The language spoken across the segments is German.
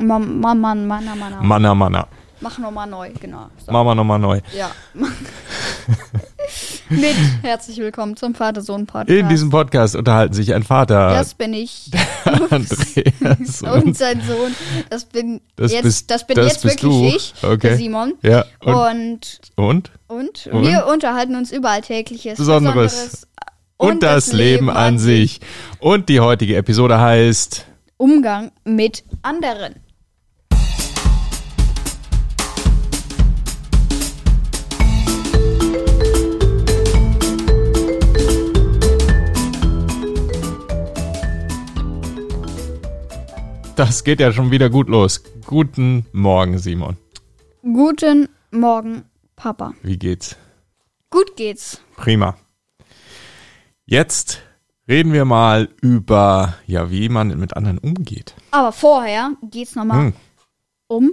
Mann, Mann, Mann, Mann, Mann. Manna, Manna. Mach nochmal neu, genau. So. Machen wir nochmal neu. Ja. Mit herzlich willkommen zum Vater-Sohn-Podcast. In diesem Podcast unterhalten sich ein Vater, Das bin ich. Andreas und und sein Sohn. Das bin Das jetzt, bist- das bin das jetzt wirklich du. ich, Okay. Simon. ja, und, Und, und? und, Und? wir unterhalten uns über Alltägliches, Besonderes. Und, das, Leben an sich. Und die heutige Episode heißt Umgang mit anderen. Das geht ja schon wieder gut los. Guten Morgen, Simon. Guten Morgen, Papa. Wie geht's? Gut geht's. Prima. Jetzt reden wir mal über, ja, wie man mit anderen umgeht. Aber vorher geht's nochmal Hm. um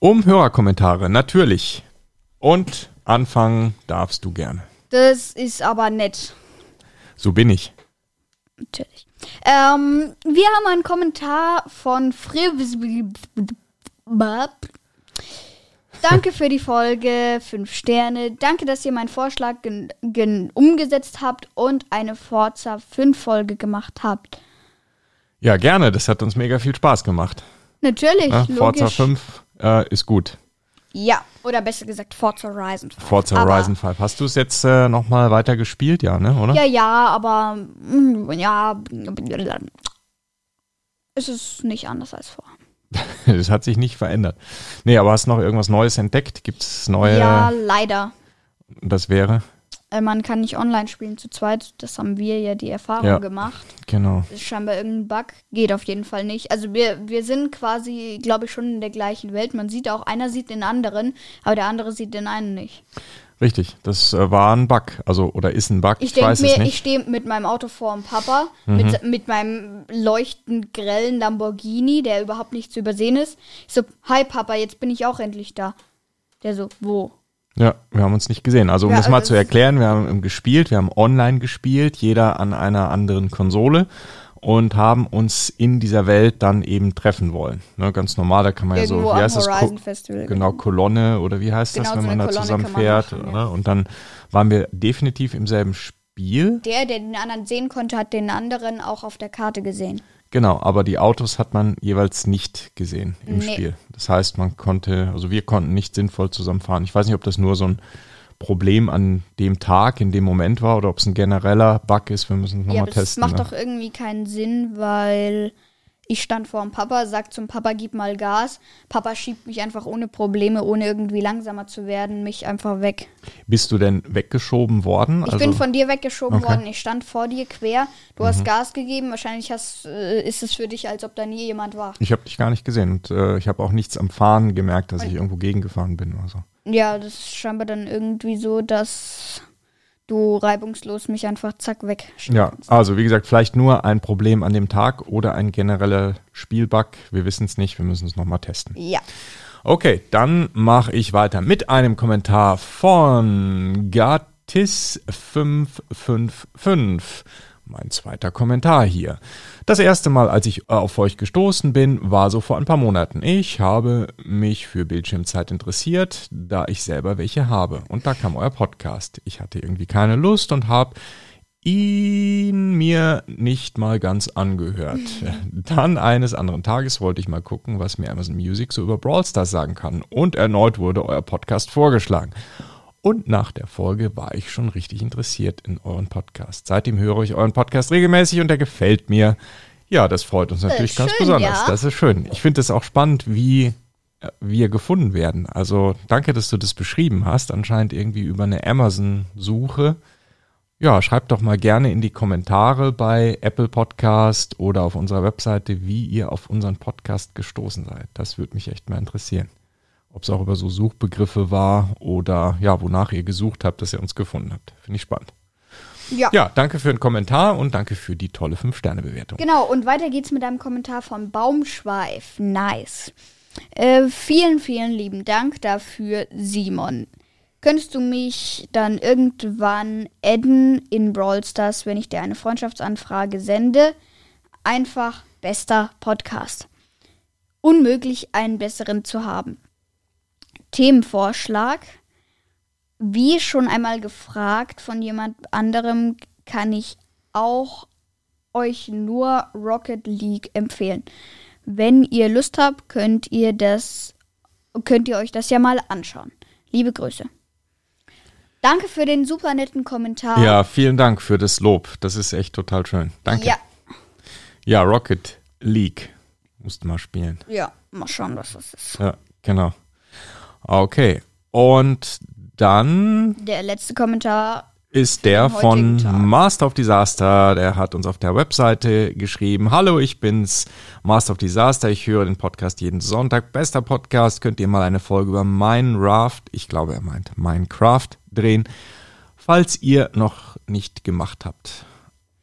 Um Hörerkommentare, natürlich. Und anfangen darfst du gerne. Das ist aber nett. So bin ich. Natürlich. Ähm, wir haben einen Kommentar von Frivis. Danke für die Folge, fünf Sterne. Danke, dass ihr meinen Vorschlag umgesetzt habt und eine Forza 5 Folge gemacht habt. Ja, gerne. Das hat uns mega viel Spaß gemacht. Natürlich, Ja. Forza 5 äh, ist gut. Ja, oder besser gesagt Forza Horizon 5. Forza Aber- Horizon 5. Hast du es jetzt äh, nochmal weiter gespielt? Ja, ne, oder? Ja, ja, aber mm, ja, es ist nicht anders als vorher. Das hat sich nicht verändert. Nee, aber hast du noch irgendwas Neues entdeckt? Gibt es neue? Ja, leider. Das wäre? Äh, Man kann nicht online spielen zu zweit. Das haben wir ja die Erfahrung Ja. gemacht. Genau. Das ist scheinbar irgendein Bug. Geht auf jeden Fall nicht. Also wir, wir sind quasi, glaube ich, schon in der gleichen Welt. Man sieht auch, einer sieht den anderen, aber der andere sieht den einen nicht. Richtig. Das äh, war ein Bug. Also, oder ist ein Bug. Ich Ich, denke mir, ich. Mhm. stehe mit meinem Auto vor dem Papa, mit, mit meinem leuchtend grellen Lamborghini, der überhaupt nicht zu übersehen ist. Ich so, hi Papa, jetzt bin ich auch endlich da. Der so, wo? Ja, wir haben uns nicht gesehen. Also, um Ja, das mal also zu erklären, wir haben gespielt, wir haben online gespielt, jeder an einer anderen Konsole und haben uns in dieser Welt dann eben treffen wollen. Ne, ganz normal, da kann man ja Irgendwo so, wie heißt das? Horizon Ko- Festival. Genau, Kolonne oder wie heißt das, Genau, wenn so man da Kolonne zusammen kann man fährt. machen, ne? Und dann waren wir definitiv im selben Spiel. Der, der den anderen sehen konnte, hat den anderen auch auf der Karte gesehen. Genau, aber die Autos hat man jeweils nicht gesehen im Nee. Spiel. Das heißt, man konnte, also wir konnten nicht sinnvoll zusammenfahren. Ich weiß nicht, ob das nur so ein Problem an dem Tag, in dem Moment war, oder ob es ein genereller Bug ist. Wir müssen es Ja, nochmal das testen. macht ne? doch irgendwie keinen Sinn, weil ich stand vor dem Papa, sag zum Papa, gib mal Gas. Papa schiebt mich einfach ohne Probleme, ohne irgendwie langsamer zu werden, mich einfach weg. Bist du denn weggeschoben worden? Ich also, bin von dir weggeschoben Okay. Mhm. worden. Ich stand vor dir quer. Du hast Gas gegeben. Wahrscheinlich hast, äh, ist es für dich, als ob da nie jemand war. ich habe dich gar nicht gesehen und äh, ich habe auch nichts am Fahren gemerkt, dass ich irgendwo gegengefahren bin oder so. Ja, das ist scheinbar dann irgendwie so, dass du reibungslos mich einfach zack weg. Ja, also wie gesagt, vielleicht nur ein Problem an dem Tag oder ein genereller Spielbug. Wir wissen es nicht, wir müssen es nochmal testen. Ja. Okay, dann mache ich weiter mit einem Kommentar von Gattis555. Mein zweiter Kommentar hier. Das erste Mal, als ich auf euch gestoßen bin, war so vor ein paar Monaten. Ich habe mich für Bildschirmzeit interessiert, da ich selber welche habe. Und da kam euer Podcast. Ich hatte irgendwie keine Lust und habe ihn mir nicht mal ganz angehört. Dann eines anderen Tages wollte ich mal gucken, was mir Amazon Music so über Brawl Stars sagen kann. Und erneut wurde euer Podcast vorgeschlagen. Und nach der Folge war ich schon richtig interessiert in euren Podcast. Seitdem höre ich euren Podcast regelmäßig und der gefällt mir. Ja, das freut uns natürlich ganz schön, besonders. ja. Das ist schön. Ich finde es auch spannend, wie äh, wir gefunden werden. Also danke, dass du das beschrieben hast. Anscheinend irgendwie über eine Amazon-Suche. Ja, schreibt doch mal gerne in die Kommentare bei Apple Podcast oder auf unserer Webseite, wie ihr auf unseren Podcast gestoßen seid. Das würde mich echt mal interessieren. Ob es auch über so Suchbegriffe war oder ja, wonach ihr gesucht habt, dass ihr uns gefunden habt. Finde ich spannend. Ja. Ja, danke für den Kommentar und danke für die tolle 5-Sterne-Bewertung. Genau, und weiter geht's mit einem Kommentar von Baumschweif. Nice. Äh, vielen, vielen lieben Dank dafür, Simon. Könntest du mich dann irgendwann adden in Brawl Stars, wenn ich dir eine Freundschaftsanfrage sende? Einfach bester Podcast. unmöglich, einen besseren zu haben. Themenvorschlag. Wie schon einmal gefragt von jemand anderem, kann ich auch euch nur Rocket League empfehlen. Wenn ihr Lust habt, könnt ihr das, könnt ihr euch das ja mal anschauen. Liebe Grüße. Danke für den super netten Kommentar. Ja, vielen Dank für das Lob. Das ist echt total schön. Danke. Ja, Ja, Rocket League. Musst mal spielen. ja, mal schauen, was das ist. Ja, genau. Okay. Und dann Der letzte Kommentar. ist der von Tag. Master of Disaster. Der hat uns auf der Webseite geschrieben. Hallo, ich bin's, Master of Disaster. Ich höre den Podcast jeden Sonntag. Bester Podcast. Könnt ihr mal eine Folge über Minecraft, ich glaube, er meint Minecraft, drehen, falls ihr noch nicht gemacht habt.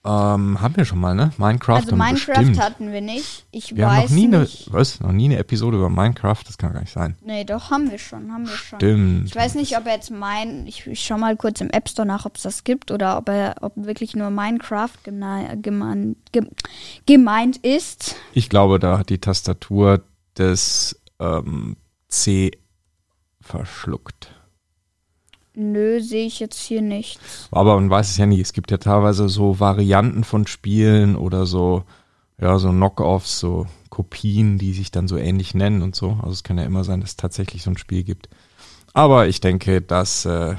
Ähm, haben wir schon mal, ne? Minecraft Also Minecraft bestimmt. hatten wir nicht. Ich wir haben weiß noch nie eine, nicht. was? Noch nie eine Episode über Minecraft? Das kann gar nicht sein. Nee, doch, haben wir schon, haben wir schon. Stimmt. Ich weiß nicht, ob er jetzt mein, ich, ich schau mal kurz im App Store nach, ob es das gibt oder ob er, ob wirklich nur Minecraft geme gemein, gem gemeint ist. Ich glaube, da hat die Tastatur das ähm, C verschluckt. Nö, sehe ich jetzt hier nicht. Aber man weiß es ja nie. Es gibt ja teilweise so Varianten von Spielen oder so, ja, so Knockoffs, so Kopien, die sich dann so ähnlich nennen und so. Also es kann ja immer sein, dass es tatsächlich so ein Spiel gibt. Aber ich denke, dass, äh,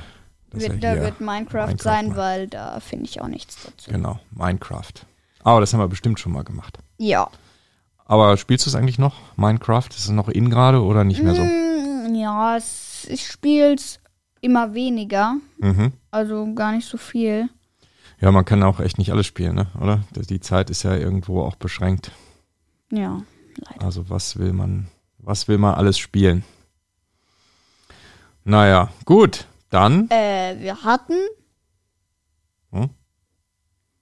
dass Wird, da wird Minecraft, Minecraft sein, meint. weil da finde ich auch nichts dazu. Genau, Minecraft. Aber das haben wir bestimmt schon mal gemacht. Ja. Aber spielst du es eigentlich noch, Minecraft? Ist es noch in gerade oder nicht mehr so? Mm, ja, ich spiele es immer weniger. Mhm. Also gar nicht so viel. Ja, man kann auch echt nicht alles spielen, ne? oder? Die Zeit ist ja irgendwo auch beschränkt. Ja, leider. Also was will man, was will man alles spielen? Naja, gut, dann Äh, wir hatten. Hm?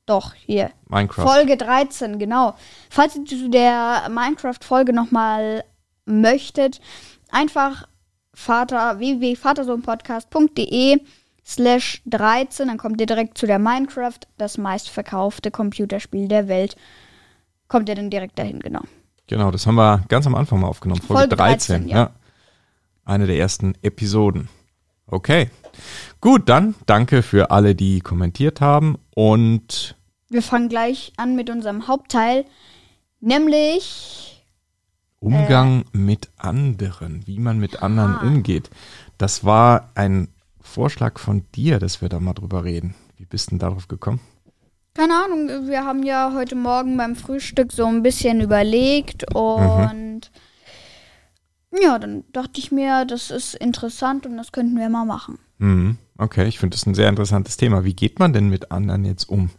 Doch, hier. Minecraft. Folge 13, genau. Falls ihr zu der Minecraft-Folge nochmal möchtet, einfach Vater, www.vatersohnpodcast.de slash 13, dann kommt ihr direkt zu der Minecraft, das meistverkaufte Computerspiel der Welt. Kommt ihr dann direkt dahin, genau. Genau, das haben wir ganz am Anfang mal aufgenommen. Folge, Folge 13, 13, ja. ja. Eine der ersten Episoden. Okay. Gut, dann danke für alle, die kommentiert haben und Wir fangen gleich an mit unserem Hauptteil, nämlich Umgang mit anderen, wie man mit anderen Ah. umgeht. Das war ein Vorschlag von dir, dass wir da mal drüber reden. Wie bist denn darauf gekommen? Keine Ahnung, wir haben ja heute Morgen beim Frühstück so ein bisschen überlegt und ja, dann dachte ich mir, das ist interessant und das könnten wir mal machen. Mhm. Okay, ich finde das ein sehr interessantes Thema. Wie geht man denn mit anderen jetzt um?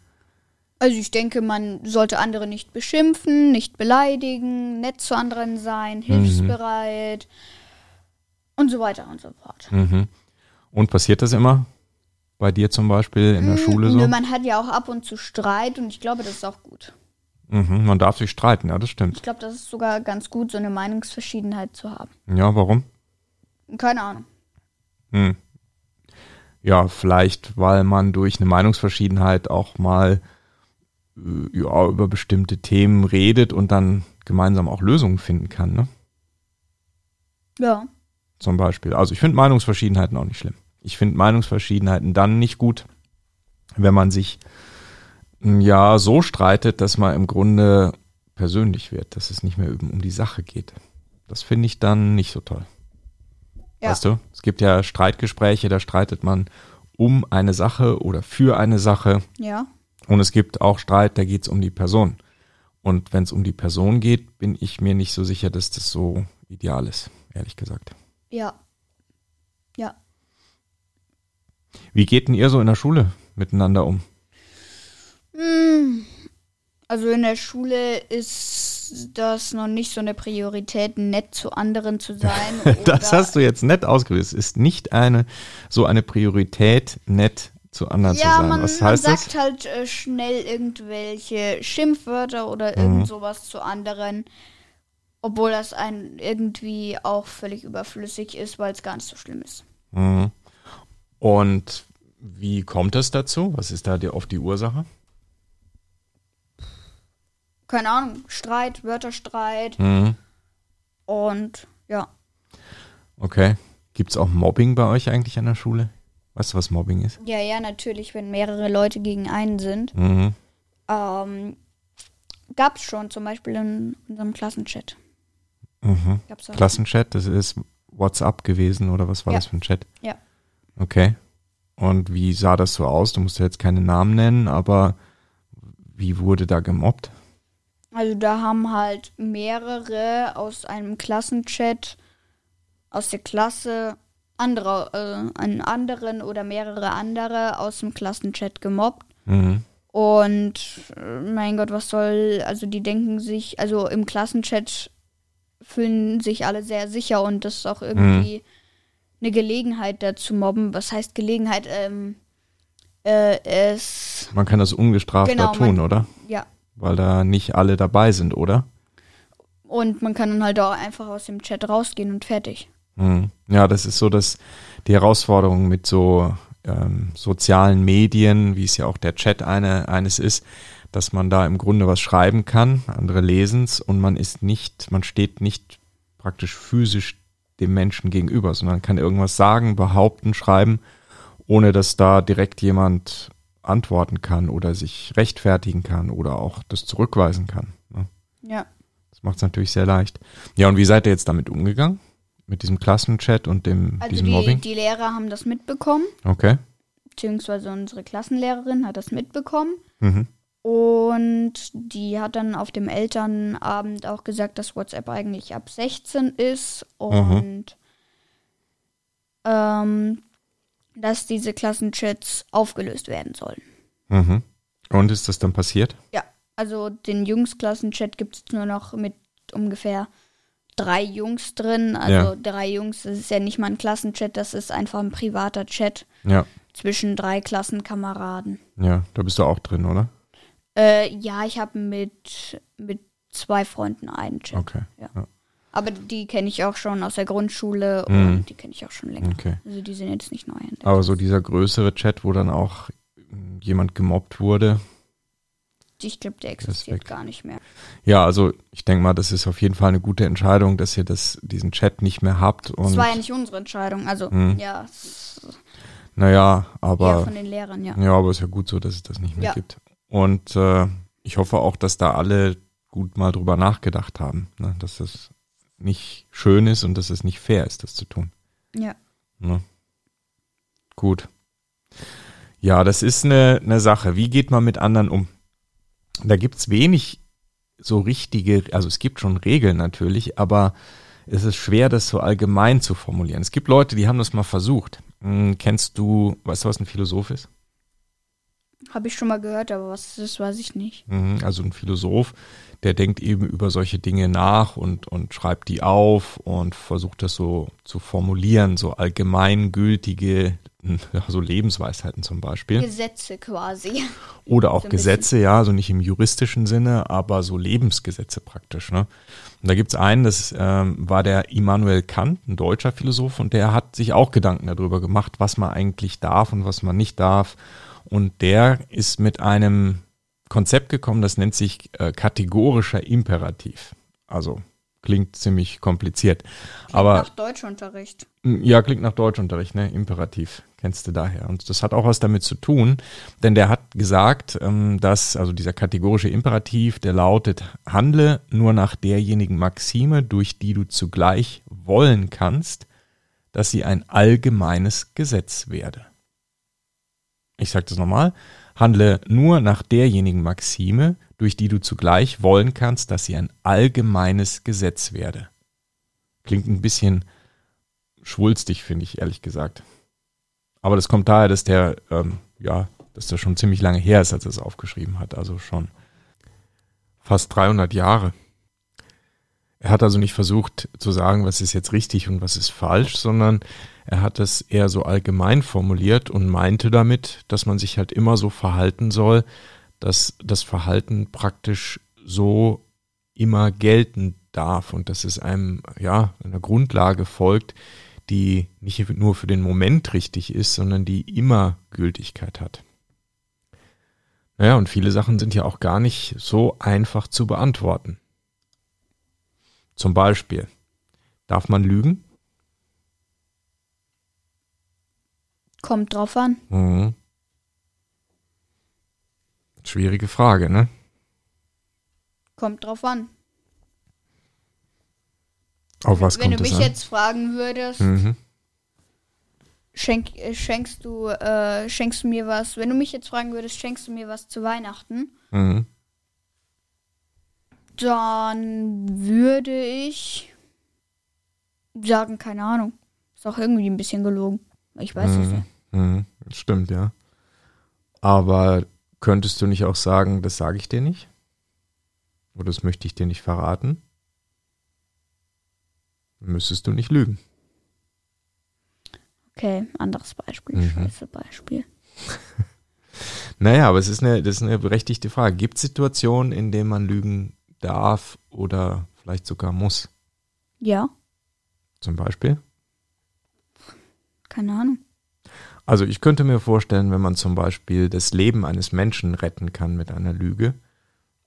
Also ich denke, man sollte andere nicht beschimpfen, nicht beleidigen, nett zu anderen sein, hilfsbereit und so weiter und so fort. Mhm. Und passiert das immer? Bei dir zum Beispiel in der Schule so? Nö, man hat ja auch ab und zu Streit und ich glaube, das ist auch gut. Mhm, man darf sich streiten, ja, das stimmt. Ich glaube, das ist sogar ganz gut, so eine Meinungsverschiedenheit zu haben. Ja, warum? Keine Ahnung. Hm. Ja, vielleicht, weil man durch eine Meinungsverschiedenheit auch mal ja, über bestimmte Themen redet und dann gemeinsam auch Lösungen finden kann, ne? Ja. Zum Beispiel. Also ich finde Meinungsverschiedenheiten auch nicht schlimm. Ich finde Meinungsverschiedenheiten dann nicht gut, wenn man sich mm, ja so streitet, dass man im Grunde persönlich wird, dass es nicht mehr um, um die Sache geht. Das finde ich dann nicht so toll. Ja. Weißt du, es gibt ja Streitgespräche, da streitet man um eine Sache oder für eine Sache. Ja. Und es gibt auch Streit, da geht es um die Person. Und wenn es um die Person geht, bin ich mir nicht so sicher, dass das so ideal ist, ehrlich gesagt. Ja. Ja. Wie geht denn ihr so in der Schule miteinander um? Hm. Also in der Schule ist das noch nicht so eine Priorität, nett zu anderen zu sein. Das hast du jetzt nett ausgedrückt. Es ist nicht eine so eine Priorität, nett zu anderen zu ja, sein. man, Was man heißt sagt das? halt äh, schnell irgendwelche Schimpfwörter oder Mhm. irgend sowas zu anderen, obwohl das ein irgendwie auch völlig überflüssig ist, weil es gar nicht so schlimm ist. Mhm. Und wie kommt es dazu? Was ist da die, oft die Ursache? Keine Ahnung, Streit, Wörterstreit, Mhm. Und ja. Okay. Gibt es auch Mobbing bei euch eigentlich an der Schule? Weißt du, was Mobbing ist? Ja, ja, natürlich, wenn mehrere Leute gegen einen sind. Mhm. Ähm, Gab es schon, zum Beispiel in unserem Klassenchat. Mhm. Klassenchat, das ist WhatsApp gewesen oder was war Ja. das für ein Chat? Ja. Okay. Und wie sah das so aus? Du musst ja jetzt keine Namen nennen, aber wie wurde da gemobbt? Also da haben halt mehrere aus einem Klassenchat aus der Klasse andere, äh, einen anderen oder mehrere andere aus dem Klassenchat gemobbt. Mhm. Und äh, mein Gott, was soll, also die denken sich, also im Klassenchat fühlen sich alle sehr sicher und das ist auch irgendwie eine Gelegenheit dazu mobben. Was heißt Gelegenheit? Ähm, äh, es, Man kann das ungestraft Genau, da tun, man- oder? ja. Weil da nicht alle dabei sind, oder? Und man kann dann halt auch einfach aus dem Chat rausgehen und fertig. Mhm. Ja, das ist so dass die Herausforderung mit so ähm, sozialen Medien, wie es ja auch der Chat eine, eines ist, dass man da im Grunde was schreiben kann, andere lesen's und man ist nicht, man steht nicht praktisch physisch dem Menschen gegenüber, sondern kann irgendwas sagen, behaupten, schreiben, ohne dass da direkt jemand antworten kann oder sich rechtfertigen kann oder auch das zurückweisen kann. Ne? Ja. Das macht es natürlich sehr leicht. Ja, und wie seid ihr jetzt damit umgegangen? Mit diesem Klassenchat und dem, Also diesem die, Mobbing? die Lehrer haben das mitbekommen, Okay. beziehungsweise unsere Klassenlehrerin hat das mitbekommen. Mhm. Und die hat dann auf dem Elternabend auch gesagt, dass WhatsApp eigentlich ab 16 ist und ähm, dass diese Klassenchats aufgelöst werden sollen. Mhm. Und ist das dann passiert? Ja, also den Jungs-Klassenchat gibt es nur noch mit ungefähr drei Jungs drin. Also Ja. drei Jungs, das ist ja nicht mal ein Klassenchat, das ist einfach ein privater Chat Ja. zwischen drei Klassenkameraden. Ja, da bist du auch drin, oder? Äh, ja, ich habe mit, mit zwei Freunden einen Chat. Okay. Ja. Ja. Aber die kenne ich auch schon aus der Grundschule Mhm. und die kenne ich auch schon länger. Okay. Also die sind jetzt nicht neu. entdeckt. Aber so dieser größere Chat, wo dann auch mm, jemand gemobbt wurde. Ich glaube, der existiert gar nicht mehr. Ja, also ich denke mal, das ist auf jeden Fall eine gute Entscheidung, dass ihr das, diesen Chat nicht mehr habt. Und Das war ja nicht unsere Entscheidung. Also, Mhm. ja, es ist naja, aber von den Lehrern, ja. Ja, aber ist ja gut so, dass es das nicht mehr Ja. gibt. Und äh, ich hoffe auch, dass da alle gut mal drüber nachgedacht haben, ne? dass das nicht schön ist und dass es nicht fair ist, das zu tun. Ja. Ne? Gut. Ja, das ist eine, eine Sache. Wie geht man mit anderen um? Da gibt's wenig so richtige, also es gibt schon Regeln natürlich, aber es ist schwer, das so allgemein zu formulieren. Es gibt Leute, die haben das mal versucht. Hm, kennst du, weißt du, was ein Philosoph ist? Habe ich schon mal gehört, aber was das ist, weiß ich nicht. Mhm, Also ein Philosoph, der denkt eben über solche Dinge nach und, und schreibt die auf und versucht das so zu formulieren, so allgemeingültige, ja, so Lebensweisheiten zum Beispiel. Gesetze quasi. Oder auch so bisschen. Gesetze, ja, so nicht im juristischen Sinne, aber so Lebensgesetze praktisch. Ne? Und da gibt's einen, das ähm, war der Immanuel Kant, ein deutscher Philosoph, und der hat sich auch Gedanken darüber gemacht, was man eigentlich darf und was man nicht darf. Und der ist mit einem Konzept gekommen, das nennt sich äh, kategorischer Imperativ. Also klingt ziemlich kompliziert. Aber Nach Deutschunterricht. ja, klingt nach Deutschunterricht, ne? Imperativ. Kennst du daher. Und das hat auch was damit zu tun, denn der hat gesagt, ähm, dass, also dieser kategorische Imperativ, der lautet, handle nur nach derjenigen Maxime, durch die du zugleich wollen kannst, dass sie ein allgemeines Gesetz werde. Ich sage das nochmal. Handle nur nach derjenigen Maxime, durch die du zugleich wollen kannst, dass sie ein allgemeines Gesetz werde. Klingt ein bisschen schwulstig, finde ich, ehrlich gesagt. Aber das kommt daher, dass der, ähm, ja, dass das schon ziemlich lange her ist, als er es aufgeschrieben hat. Also schon fast 300 Jahre. Er hat also nicht versucht zu sagen, was ist jetzt richtig und was ist falsch, sondern er hat es eher so allgemein formuliert und meinte damit, dass man sich halt immer so verhalten soll, dass das Verhalten praktisch so immer gelten darf und dass es einem, ja, einer Grundlage folgt, die nicht nur für den Moment richtig ist, sondern die immer Gültigkeit hat. Naja, und viele Sachen sind ja auch gar nicht so einfach zu beantworten. Zum Beispiel, Darf man lügen? Kommt drauf an. Mhm. Schwierige Frage, ne? Kommt drauf an. Auf was Wenn kommt du mich an? jetzt fragen würdest, Mhm. schenk, äh, schenkst du äh, schenkst du mir was? Wenn du mich jetzt fragen würdest, schenkst du mir was zu Weihnachten? Mhm. Dann würde ich sagen, keine Ahnung. Ist auch irgendwie ein bisschen gelogen. Ich weiß es nicht. Mhm. Stimmt, ja. Aber könntest du nicht auch sagen, das sage ich dir nicht? Oder das möchte ich dir nicht verraten? Müsstest du nicht lügen. Okay, anderes Beispiel. Mhm. Scheiße Beispiel. Naja, aber es ist eine, das ist eine berechtigte Frage. Gibt es Situationen, in denen man lügen darf oder vielleicht sogar muss? Ja, Zum Beispiel? keine Ahnung. Also ich könnte mir vorstellen, wenn man zum Beispiel das Leben eines Menschen retten kann mit einer Lüge,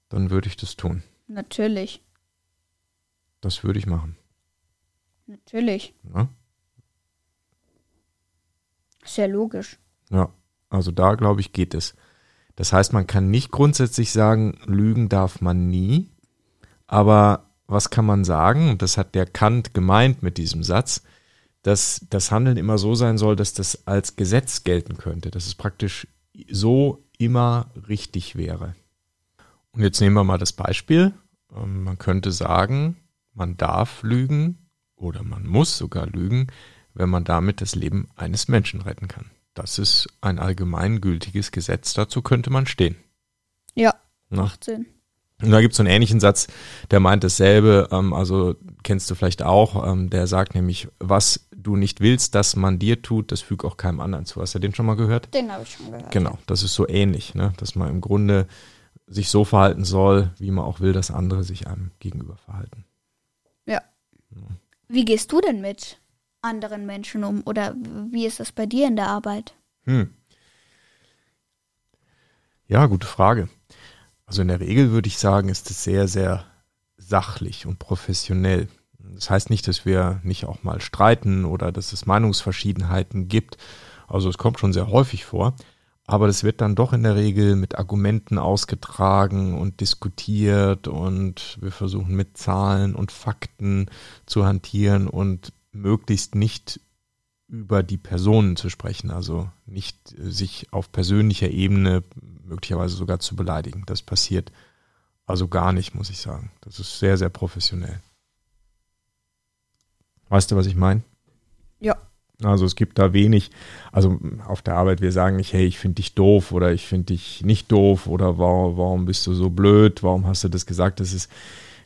dann würde ich das tun. Natürlich. Das würde ich machen. Natürlich. Ja? Ja logisch. Ja, also da glaube ich geht es. Das heißt, man kann nicht grundsätzlich sagen, lügen darf man nie, aber was kann man sagen? Und das hat der Kant gemeint mit diesem Satz, dass das Handeln immer so sein soll, dass das als Gesetz gelten könnte, dass es praktisch so immer richtig wäre. Und jetzt nehmen wir mal das Beispiel. Ähm, Man könnte sagen, man darf lügen oder man muss sogar lügen, wenn man damit das Leben eines Menschen retten kann. Das ist ein allgemeingültiges Gesetz, dazu könnte man stehen. Ja, Na? macht Sinn. Und da gibt es so einen ähnlichen Satz, der meint dasselbe, ähm, also kennst du vielleicht auch, ähm, der sagt nämlich, was du nicht willst, dass man dir tut, das füg auch keinem anderen zu. Hast du den schon mal gehört? Den habe ich schon gehört. Genau, das ist so ähnlich, ne? dass man im Grunde sich so verhalten soll, wie man auch will, dass andere sich einem gegenüber verhalten. Wie gehst du denn mit anderen Menschen um? Oder wie ist das bei dir in der Arbeit? Hm. Ja, gute Frage. Also in der Regel würde ich sagen, ist es sehr, sehr sachlich und professionell. Das heißt nicht, dass wir nicht auch mal streiten oder dass es Meinungsverschiedenheiten gibt. Also es kommt schon sehr häufig vor. Aber das wird dann doch in der Regel mit Argumenten ausgetragen und diskutiert und wir versuchen mit Zahlen und Fakten zu hantieren und möglichst nicht über die Personen zu sprechen, also nicht äh, sich auf persönlicher Ebene möglicherweise sogar zu beleidigen. Das passiert also gar nicht, muss ich sagen. Das ist sehr, sehr professionell. Weißt du, was ich meine? Ja. Also es gibt da wenig, also auf der Arbeit, wir sagen nicht, hey, ich finde dich doof oder ich finde dich nicht doof oder warum, warum bist du so blöd, warum hast du das gesagt? Das ist,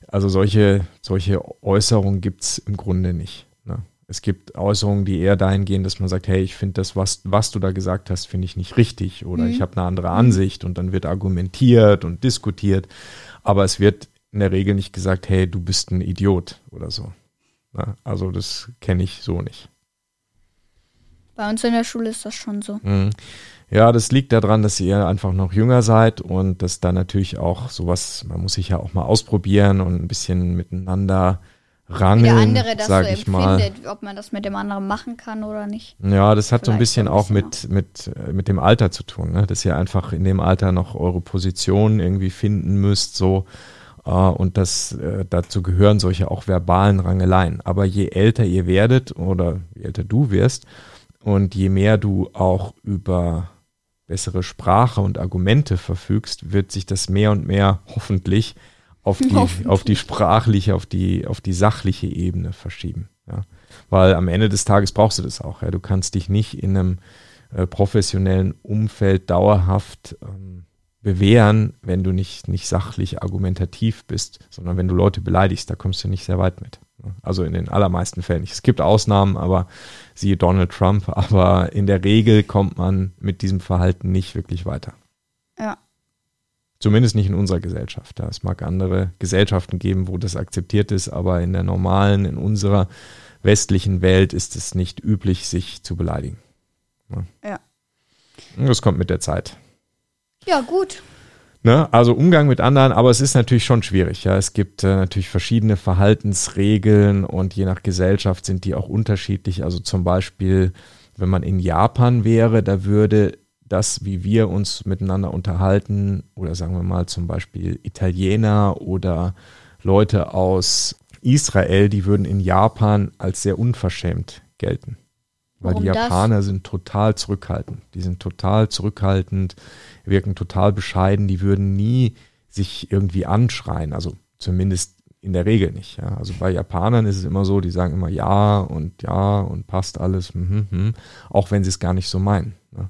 also solche, solche Äußerungen gibt es im Grunde nicht. Es gibt Äußerungen, die eher dahin gehen, dass man sagt, hey, ich finde das, was, was du da gesagt hast, finde ich nicht richtig oder Mhm. ich habe eine andere Ansicht und dann wird argumentiert und diskutiert, aber es wird in der Regel nicht gesagt, hey, du bist ein Idiot oder so. Ne? Also das kenne ich so nicht. Bei uns in der Schule ist das schon so. Mhm. Ja, das liegt daran, dass ihr einfach noch jünger seid und dass da natürlich auch sowas, man muss sich ja auch mal ausprobieren und ein bisschen miteinander Wie rangeln, der andere das so sag ich mal. ob man das mit dem anderen machen kann oder nicht. Ja, das hat so ein Vielleicht bisschen so ein auch bisschen mit, mit, äh, mit dem Alter zu tun, ne? dass ihr einfach in dem Alter noch eure Position irgendwie finden müsst, so. äh, Und das, äh, dazu gehören solche auch verbalen Rangeleien. Aber je älter ihr werdet oder je älter du wirst und je mehr du auch über bessere Sprache und Argumente verfügst, wird sich das mehr und mehr hoffentlich auf die, auf die sprachliche, auf die, auf die sachliche Ebene verschieben. Ja. Weil am Ende des Tages brauchst du das auch. Ja. Du kannst dich nicht in einem äh, professionellen Umfeld dauerhaft ähm, bewähren, wenn du nicht, nicht sachlich argumentativ bist, sondern wenn du Leute beleidigst, da kommst du nicht sehr weit mit. Also in den allermeisten Fällen nicht. Es gibt Ausnahmen, aber siehe Donald Trump, aber in der Regel kommt man mit diesem Verhalten nicht wirklich weiter. Ja. Zumindest nicht in unserer Gesellschaft. Es mag andere Gesellschaften geben, wo das akzeptiert ist, aber in der normalen, in unserer westlichen Welt ist es nicht üblich, sich zu beleidigen. Ja. Das kommt mit der Zeit. Ja, gut. Ne? Also Umgang mit anderen, aber es ist natürlich schon schwierig. Ja, es gibt äh, natürlich verschiedene Verhaltensregeln und je nach Gesellschaft sind die auch unterschiedlich. Also zum Beispiel, wenn man in Japan wäre, da würde das, wie wir uns miteinander unterhalten, oder sagen wir mal zum Beispiel Italiener oder Leute aus Israel, die würden in Japan als sehr unverschämt gelten. Weil Warum die das? Japaner sind total zurückhaltend. Die sind total zurückhaltend, wirken total bescheiden, die würden nie sich irgendwie anschreien. Also zumindest in der Regel nicht. Ja. Also bei Japanern ist es immer so, die sagen immer ja und ja und passt alles, mhm, mhm, auch wenn sie es gar nicht so meinen. Ne.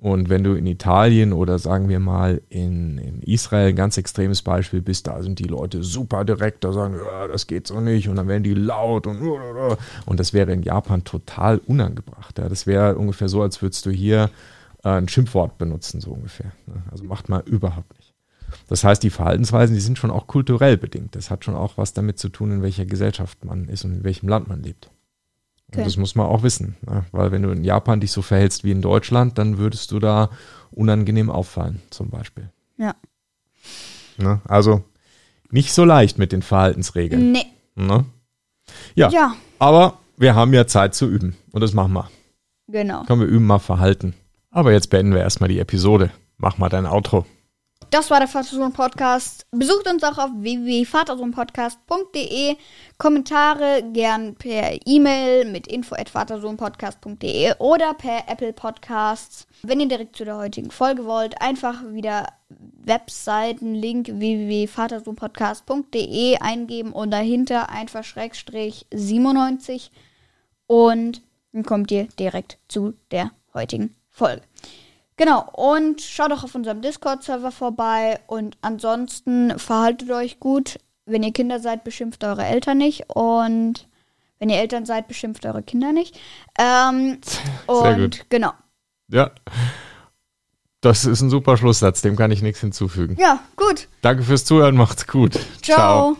Und wenn du in Italien oder sagen wir mal in, in Israel ein ganz extremes Beispiel bist, da sind die Leute super direkt, da sagen, ja, das geht so nicht und dann werden die laut und und das wäre in Japan total unangebracht. Ja. Das wäre ungefähr so, als würdest du hier äh, ein Schimpfwort benutzen, so ungefähr. ne. Also macht man überhaupt nicht. Das heißt, die Verhaltensweisen, die sind schon auch kulturell bedingt. Das hat schon auch was damit zu tun, in welcher Gesellschaft man ist und in welchem Land man lebt. Okay. Und das muss man auch wissen. Ne? Weil wenn du in Japan dich so verhältst wie in Deutschland, dann würdest du da unangenehm auffallen, zum Beispiel. Ja. Ne? Also nicht so leicht mit den Verhaltensregeln. Nee. Ne? Ja, Ja, aber wir haben ja Zeit zu üben. Und das machen wir. genau. Komm, wir üben mal Verhalten. Aber jetzt beenden wir erstmal die Episode. Mach mal dein Outro. Das war der Vatersohn-Podcast. Besucht uns auch auf www.vatersohnpodcast.de. Kommentare gern per E-Mail mit info.vatersohnpodcast.de oder per Apple Podcasts. Wenn ihr direkt zu der heutigen Folge wollt, einfach wieder Webseitenlink www.vatersohnpodcast.de eingeben und dahinter einfach Schrägstrich 97 und dann kommt ihr direkt zu der heutigen Folge. Genau, und schaut auch auf unserem Discord-Server vorbei. Und ansonsten verhaltet euch gut. Wenn ihr Kinder seid, beschimpft eure Eltern nicht. Und wenn ihr Eltern seid, beschimpft eure Kinder nicht. Ähm, Sehr und gut. genau. Ja. Das ist ein super Schlusssatz, dem kann ich nichts hinzufügen. Ja, gut. Danke fürs Zuhören, macht's gut. Ciao.